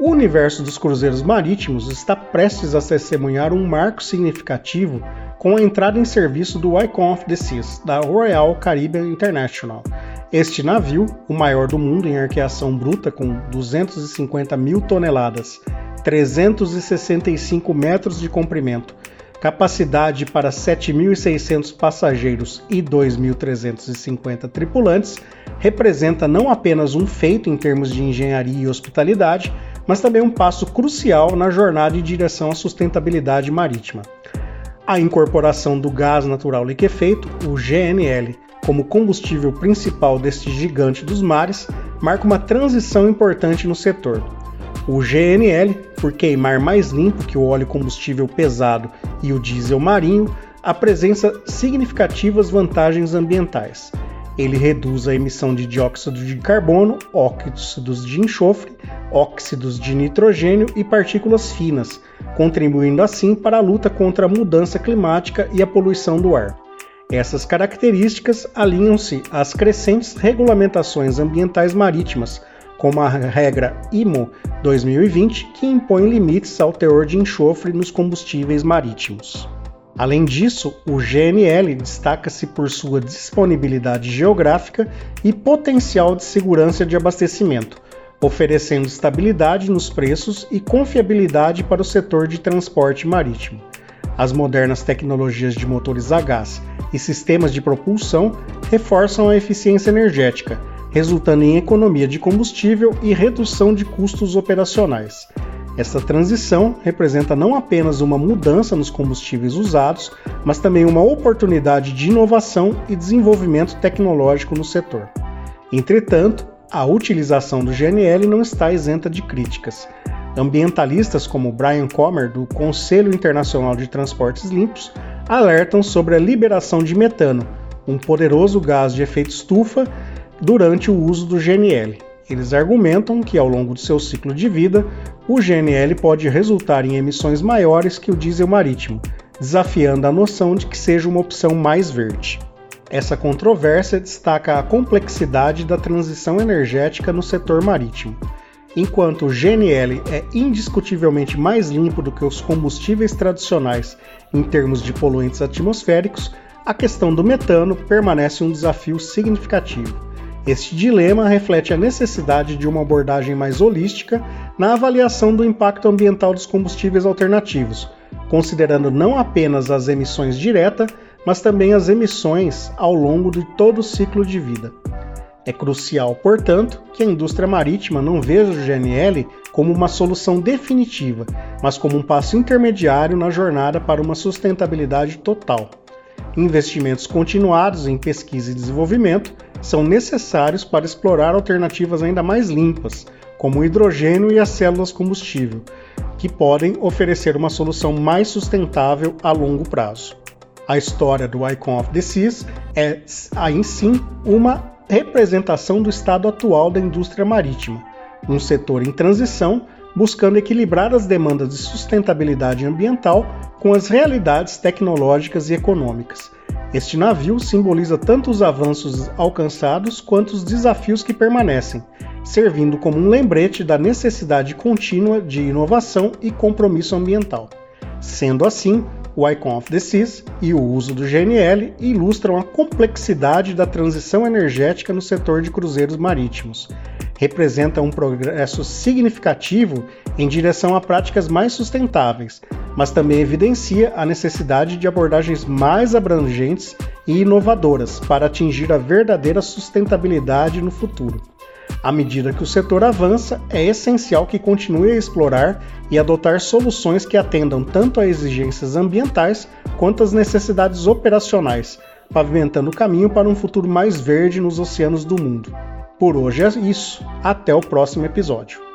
O universo dos cruzeiros marítimos está prestes a testemunhar um marco significativo com a entrada em serviço do Icon of the Seas, da Royal Caribbean International. Este navio, o maior do mundo em arqueação bruta com 250 mil toneladas, 365 metros de comprimento, capacidade para 7.600 passageiros e 2.350 tripulantes, representa não apenas um feito em termos de engenharia e hospitalidade, mas também um passo crucial na jornada em direção à sustentabilidade marítima. A incorporação do gás natural liquefeito, o GNL, como combustível principal deste gigante dos mares, marca uma transição importante no setor o GNL, por queimar mais limpo que o óleo combustível pesado e o diesel marinho, apresenta significativas vantagens ambientais. Ele reduz a emissão de dióxido de carbono, óxidos de enxofre, óxidos de nitrogênio e partículas finas, contribuindo assim para a luta contra a mudança climática e a poluição do ar. Essas características alinham-se às crescentes regulamentações ambientais marítimas, como a regra IMO 2020, que impõe limites ao teor de enxofre nos combustíveis marítimos. Além disso, o GNL destaca-se por sua disponibilidade geográfica e potencial de segurança de abastecimento, oferecendo estabilidade nos preços e confiabilidade para o setor de transporte marítimo. As modernas tecnologias de motores a gás e sistemas de propulsão reforçam a eficiência energética, resultando em economia de combustível e redução de custos operacionais. Esta transição representa não apenas uma mudança nos combustíveis usados, mas também uma oportunidade de inovação e desenvolvimento tecnológico no setor. Entretanto, a utilização do GNL não está isenta de críticas. Ambientalistas como Brian Comer, do Conselho Internacional de Transportes Limpos, alertam sobre a liberação de metano, um poderoso gás de efeito estufa durante o uso do GNL. Eles argumentam que ao longo de seu ciclo de vida, o GNL pode resultar em emissões maiores que o diesel marítimo, desafiando a noção de que seja uma opção mais verde. Essa controvérsia destaca a complexidade da transição energética no setor marítimo. Enquanto o GNL é indiscutivelmente mais limpo do que os combustíveis tradicionais em termos de poluentes atmosféricos, a questão do metano permanece um desafio significativo. Este dilema reflete a necessidade de uma abordagem mais holística na avaliação do impacto ambiental dos combustíveis alternativos, considerando não apenas as emissões diretas, mas também as emissões ao longo de todo o ciclo de vida. É crucial, portanto, que a indústria marítima não veja o GNL como uma solução definitiva, mas como um passo intermediário na jornada para uma sustentabilidade total. Investimentos continuados em pesquisa e desenvolvimento são necessários para explorar alternativas ainda mais limpas, como o hidrogênio e as células combustível, que podem oferecer uma solução mais sustentável a longo prazo. A história do Icon of the Seas é, aí sim, uma representação do estado atual da indústria marítima, um setor em transição buscando equilibrar as demandas de sustentabilidade ambiental com as realidades tecnológicas e econômicas, este navio simboliza tanto os avanços alcançados quanto os desafios que permanecem, servindo como um lembrete da necessidade contínua de inovação e compromisso ambiental. Sendo assim, o Icon of the Seas e o uso do GNL ilustram a complexidade da transição energética no setor de cruzeiros marítimos. Representa um progresso significativo em direção a práticas mais sustentáveis, mas também evidencia a necessidade de abordagens mais abrangentes e inovadoras para atingir a verdadeira sustentabilidade no futuro. À medida que o setor avança, é essencial que continue a explorar e adotar soluções que atendam tanto a exigências ambientais quanto às necessidades operacionais, pavimentando o caminho para um futuro mais verde nos oceanos do mundo. Por hoje é isso. Até o próximo episódio.